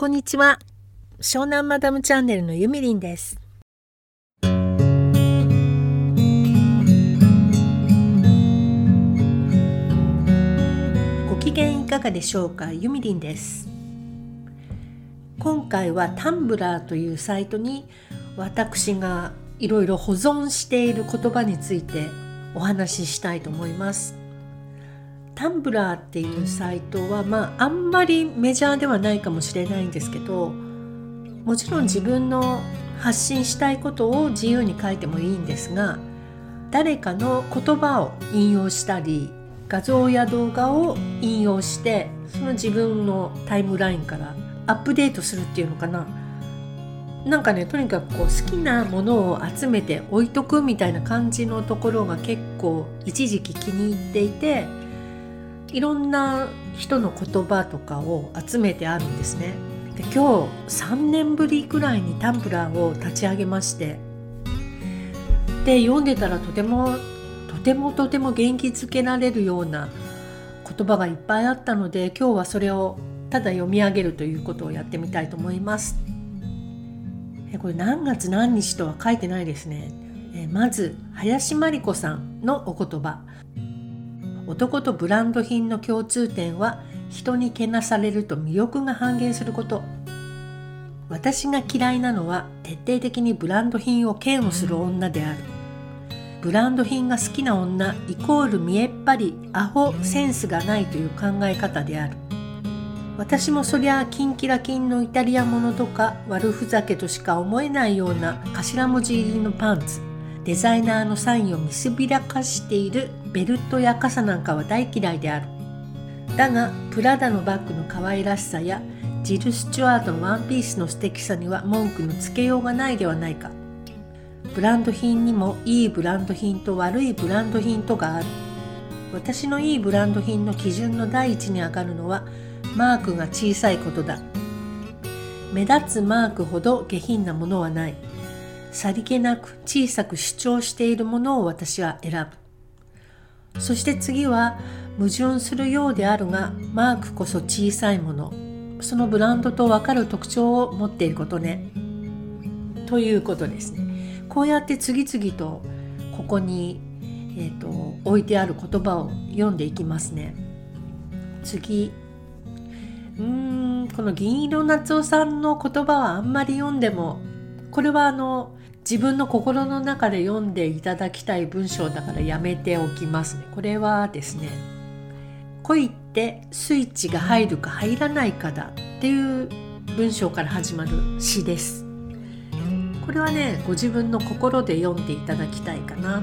こんにちは。湘南マダムチャンネルのゆみりんです。ご機嫌いかがでしょうかゆみりんです。今回はタンブラーというサイトに私がいろいろ保存している言葉についてお話ししたいと思います。タンブラーっていうサイトはまああんまりメジャーではないかもしれないんですけどもちろん自分の発信したいことを自由に書いてもいいんですが誰かの言葉を引用したり画像や動画を引用してその自分のタイムラインからアップデートするっていうのかな。なんかねとにかくこう好きなものを集めて置いとくみたいな感じのところが結構一時期気に入っていていろんな人の言葉とかを集めてあるんですね。で今日3年ぶりくらいにタンブラーを立ち上げましてで読んでたらとてもとてもとても元気づけられるような言葉がいっぱいあったので今日はそれをただ読み上げるということをやってみたいと思います。えこれ何月何日とは書いてないですね。えまず林真理子さんのお言葉男とブランド品の共通点は人にけなされると魅力が半減すること。私が嫌いなのは徹底的にブランド品を嫌悪する女である。ブランド品が好きな女イコール見えっ張りアホセンスがないという考え方である。私もそりゃあキンキラキンのイタリアものとか悪ふざけとしか思えないような頭文字入りのパンツ。デザイナーのサインを見すびらかしているベルトや傘なんかは大嫌いである。だがプラダのバッグの可愛らしさやジル・スチュワートのワンピースの素敵さには文句のつけようがないではないか。ブランド品にもいいブランド品と悪いブランド品とがある。私のいいブランド品の基準の第一に上がるのはマークが小さいことだ。目立つマークほど下品なものはない。さりげなく小さく主張しているものを私は選ぶ。そして次は矛盾するようであるがマークこそ小さいもの。そのブランドと分かる特徴を持っていることね。ということですね。こうやって次々とここに、えーと、置いてある言葉を読んでいきますね。次。うーんこの銀色夏夫さんの言葉はあんまり読んでもこれはあの自分の心の中で読んでいただきたい文章だからやめておきますね。これはですね恋ってスイッチが入るか入らないかだっていう文章から始まる詩です。これはねご自分の心で読んでいただきたいかな。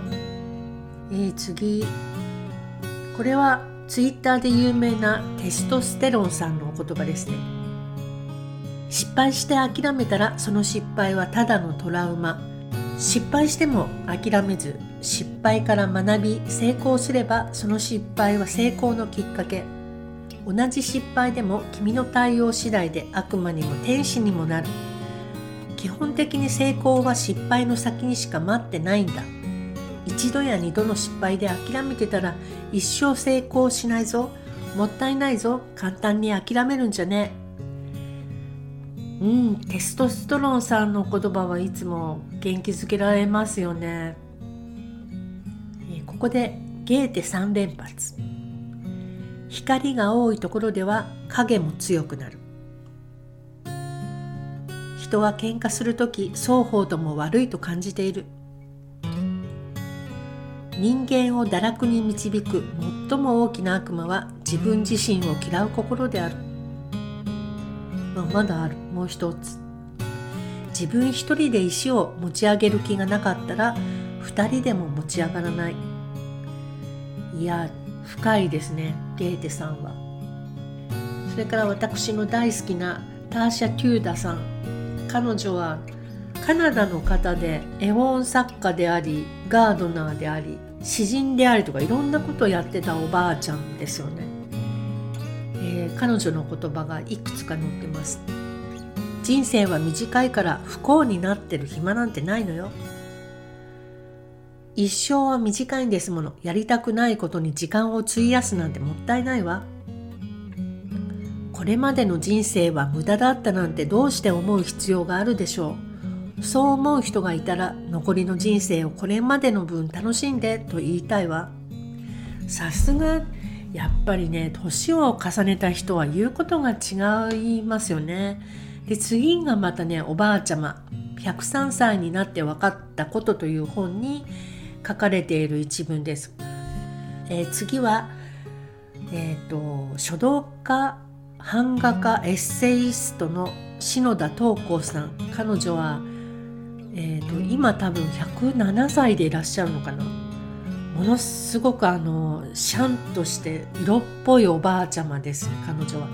えー、次これはツイッターで有名なテストステロンさんのお言葉ですね。失敗して諦めたらその失敗はただのトラウマ失敗しても諦めず失敗から学び成功すればその失敗は成功のきっかけ。同じ失敗でも君の対応次第で悪魔にも天使にもなる。基本的に成功は失敗の先にしか待ってないんだ。一度や二度の失敗で諦めてたら一生成功しないぞ。もったいないぞ。簡単に諦めるんじゃねえ。うんテストストロンさんの言葉はいつも元気づけられますよね、えここでゲーテ3連発。光が多いところでは影も強くなる。人は喧嘩する時双方とも悪いと感じている。人間を堕落に導く最も大きな悪魔は自分自身を嫌う心である。まあ、まだある。もう一つ。自分一人で石を持ち上げる気がなかったら二人でも持ち上がらない。いや深いですねゲーテさんは。それから私の大好きなターシャ・テューダさん。彼女はカナダの方で絵本作家でありガードナーであり詩人でありとかいろんなことをやってたおばあちゃんですよね。えー、彼女の言葉がいくつか載ってます。人生は短いから不幸になってる暇なんてないのよ。一生は短いんですもの。やりたくないことに時間を費やすなんてもったいないわ。これまでの人生は無駄だったなんてどうして思う必要があるでしょう。そう思う人がいたら残りの人生をこれまでの分楽しんでと言いたいわ。さすがやっぱりね年を重ねた人は言うことが違いますよね。で次がまたねおばあちゃま103歳になって分かったことという本に書かれている一文です、えー、次はえ、ー、と書道家版画家エッセイストの篠田東光さん。彼女は、えーと、今多分107歳でいらっしゃるのかな。ものすごくあのシャンとして色っぽいおばあちゃまです彼女は。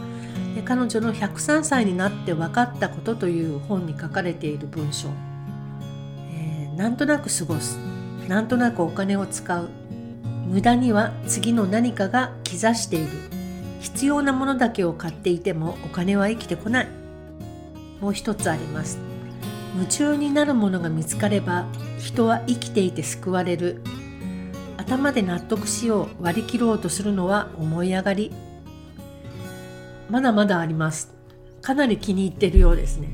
彼女の103歳になって分かったことという本に書かれている文章、えー、なんとなく過ごす。なんとなくお金を使う。無駄には次の何かが兆している。必要なものだけを買っていてもお金は生きてこない。もう一つあります。夢中になるものが見つかれば人は生きていて救われる。頭で納得しよう割り切ろうとするのは思い上がり。まだまだあります。かなり気に入ってるようですね。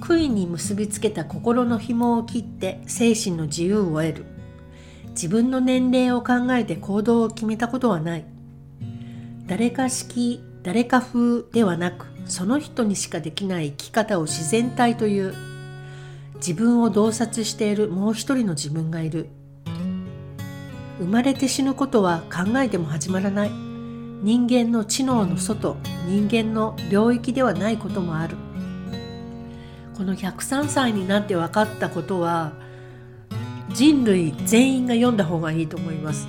杭に結びつけた心の紐を切って精神の自由を得る。自分の年齢を考えて行動を決めたことはない。誰か式誰か風ではなくその人にしかできない生き方を自然体という。自分を洞察しているもう一人の自分がいる。生まれて死ぬことは考えても始まらない。人間の知能の外人間の領域ではないこともある。この103歳になって分かったことは人類全員が読んだ方がいいと思います。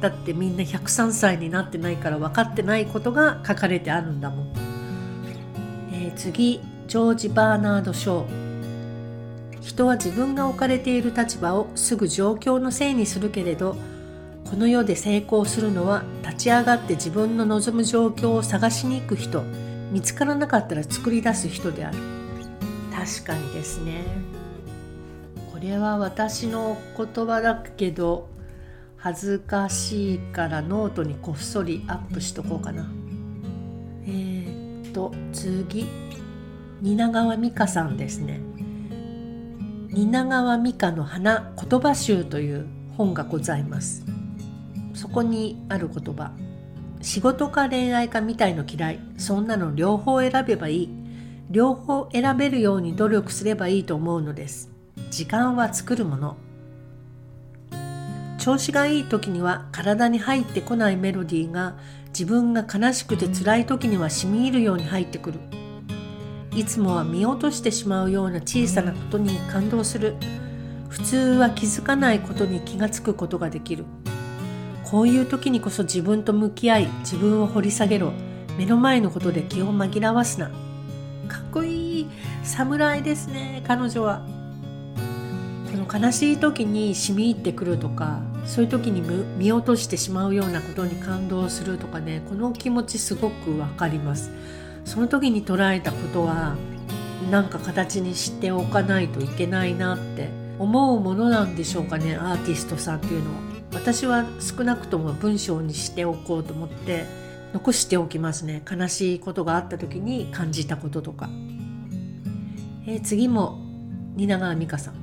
だってみんな103歳になってないから分かってないことが書かれてあるんだもん、えー、次ジョージ・バーナード・ショー。人は自分が置かれている立場をすぐ状況のせいにするけれどこの世で成功するのは立ち上がって自分の望む状況を探しに行く人。見つからなかったら作り出す人である。確かにですね。これは私の言葉だけど恥ずかしいからノートにこっそりアップしとこうかな。えー、っと次。蜷川実花さんですね。蜷川美香の花言葉集という本がございますそこにある言葉。仕事か恋愛かみたいの嫌い。そんなの両方選べばいい。両方選べるように努力すればいいと思うのです。時間は作るもの。調子がいい時には体に入ってこないメロディーが自分が悲しくて辛い時には染み入るように入ってくる。いつもは見落としてしまうような小さなことに感動する。普通は気づかないことに気がつくことができる。こういう時にこそ自分と向き合い自分を掘り下げろ。目の前のことで気を紛らわすな。かっこいい侍ですね彼女は。この悲しい時に染み入ってくるとかそういう時に見落としてしまうようなことに感動するとかねこの気持ちすごくわかります。その時に捉えたことはなんか形にしておかないといけないなって思うものなんでしょうかねアーティストさんっていうのは。私は少なくとも文章にしておこうと思って残しておきますね。悲しいことがあった時に感じたこととか、えー、次も蜷川美香さん。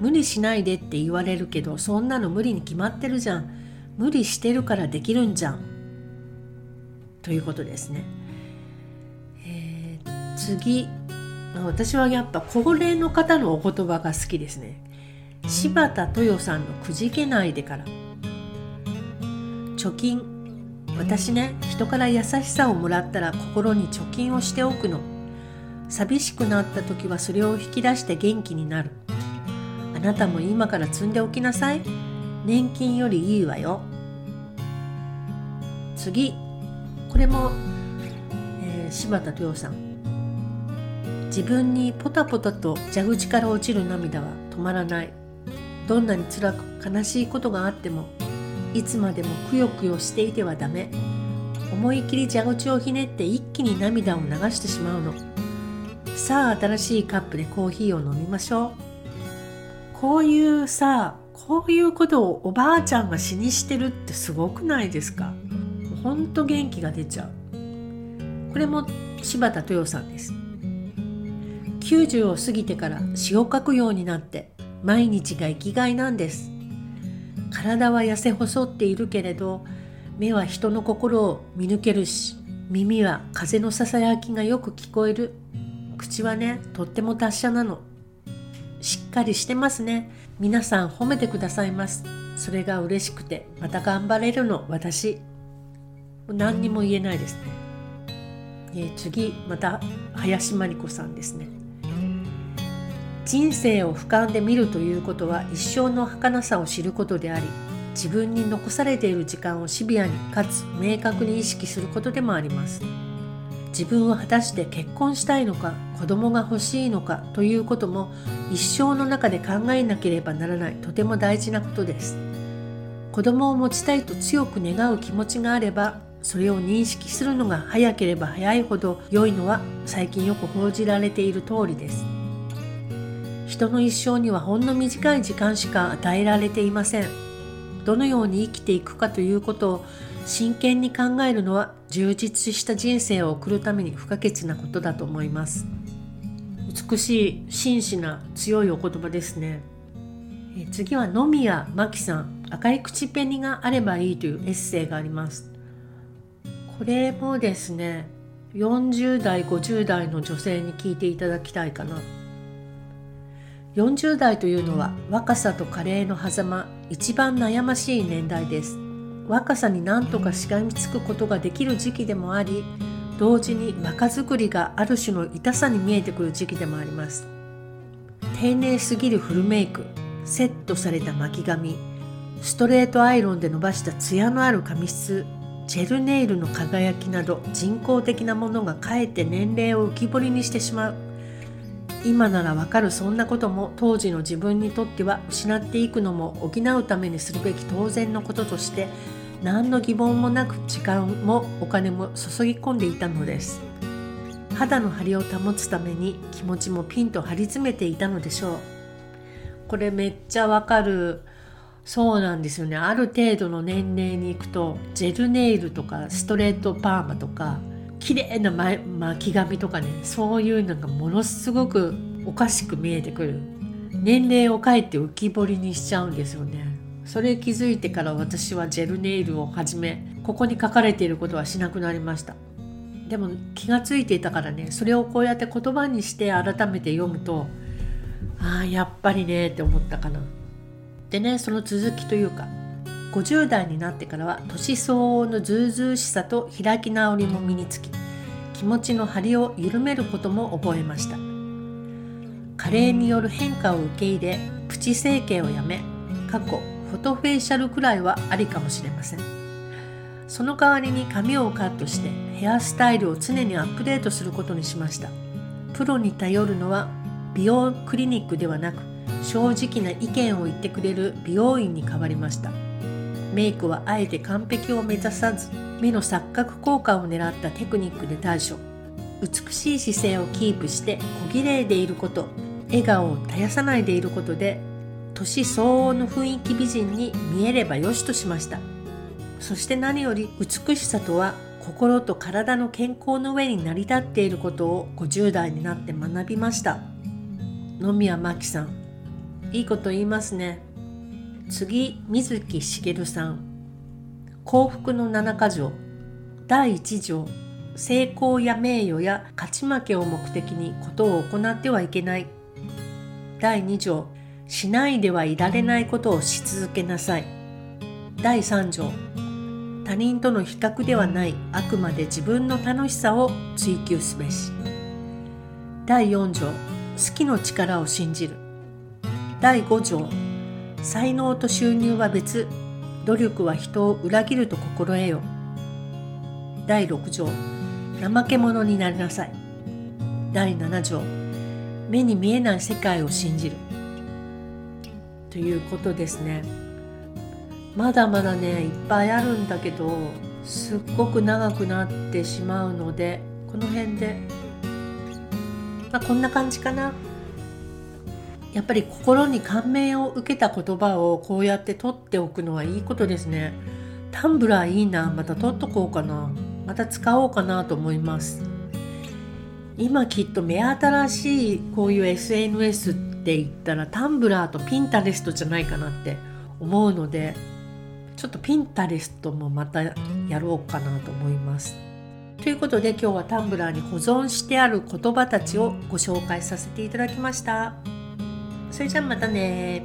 無理しないでって言われるけどそんなの無理に決まってるじゃん。無理してるからできるんじゃん。ということですね、えー、次。私はやっぱ高齢の方のお言葉が好きですね。柴田豊さんのくじけないでから。貯金。私ね人から優しさをもらったら心に貯金をしておくの。寂しくなった時はそれを引き出して元気になる。あなたも今から積んでおきなさい。年金よりいいわよ。次。これも、えー、柴田豊さん。自分にポタポタと蛇口から落ちる涙は止まらない。どんなに辛く悲しいことがあってもいつまでもくよくよしていてはダメ。思い切り蛇口をひねって一気に涙を流してしまうの。さあ新しいカップでコーヒーを飲みましょう。こういうさこういうことをおばあちゃんが死にしてるってすごくないですか？ほんと元気が出ちゃう。これも柴田豊さんです。90を過ぎてから詩を書くようになって毎日が生きがいなんです。体は痩せ細っているけれど目は人の心を見抜けるし耳は風のささやきがよく聞こえる。口はねとっても達者なの。しっかりしてますね。皆さん褒めてくださいます。それが嬉しくてまた頑張れるの。私何にも言えないですね、えー、次また林真理子さんですね。人生を俯瞰で見るということは一生の儚さを知ることであり自分に残されている時間をシビアにかつ明確に意識することでもあります。自分は果たして結婚したいのか子供が欲しいのかということも一生の中で考えなければならないとても大事なことです。子供を持ちたいと強く願う気持ちがあればそれを認識するのが早ければ早いほど良いのは最近よく報じられている通りです。人の一生にはほんの短い時間しか与えられていません。どのように生きていくかということを真剣に考えるのは充実した人生を送るために不可欠なことだと思います。美しい真摯な強いお言葉ですね。え次は野宮真紀さん。赤い口紅があればいいというエッセイがあります。これもですね40代50代の女性に聞いていただきたいかな。40代というのは若さと加齢の狭間一番悩ましい年代です。若さに何とかしがみつくことができる時期でもあり同時に若作りがある種の痛さに見えてくる時期でもあります。丁寧すぎるフルメイクセットされた巻き髪ストレートアイロンで伸ばしたツヤのある髪質ジェルネイルの輝きなど人工的なものがかえって年齢を浮き彫りにしてしまう。今ならわかるそんなことも当時の自分にとっては失っていくのも補うためにするべき当然のこととして何の疑問もなく時間もお金も注ぎ込んでいたのです。肌の張りを保つために気持ちもピンと張り詰めていたのでしょう。これめっちゃわかる。そうなんですよね。ある程度の年齢に行くとジェルネイルとかストレートパーマとか綺麗な巻き髪とかねそういうのがものすごくおかしく見えてくる。年齢をかえって浮き彫りにしちゃうんですよね。それ気づいてから私はジェルネイルを始めここに書かれていることはしなくなりました。でも気がついていたからねそれをこうやって言葉にして改めて読むとああやっぱりねって思ったかな。でねその続きというか50代になってからは年相応のずうずうしさと開き直りも身につき気持ちの張りを緩めることも覚えました。加齢による変化を受け入れプチ整形をやめ過去フォトフェイシャルくらいはありかもしれません。その代わりに髪をカットしてヘアスタイルを常にアップデートすることにしました。プロに頼るのは美容クリニックではなく正直な意見を言ってくれる美容院に変わりました。メイクはあえて完璧を目指さず目の錯覚効果を狙ったテクニックで対処。美しい姿勢をキープして小綺麗でいること。笑顔を絶やさないでいることで年相応の雰囲気美人に見えればよしとしました。そして何より美しさとは心と体の健康の上に成り立っていることを50代になって学びました。野宮真紀さんいいこと言いますね。次水木しげるさん。幸福の七箇条。第一条。成功や名誉や勝ち負けを目的にことを行ってはいけない。第二条。しないではいられないことをし続けなさい。第三条。他人との比較ではないあくまで自分の楽しさを追求すべし。第四条。好きの力を信じる。第五条。才能と収入は別。努力は人を裏切ると心得よ。第6条。怠け者になりなさい。第7条。目に見えない世界を信じる。ということですね。まだまだねいっぱいあるんだけどすっごく長くなってしまうのでこの辺で。まあこんな感じかな。やっぱり心に感銘を受けた言葉をこうやって取っておくのはいいことですね。タンブラーいいなまた取っとこうかな。また使おうかなと思います。今きっと目新しいこういう SNS って言ったらタンブラーとピンタレストじゃないかなって思うのでちょっとピンタレストもまたやろうかなと思います。ということで今日はタンブラーに保存してある言葉たちをご紹介させていただきました。それじゃあまたね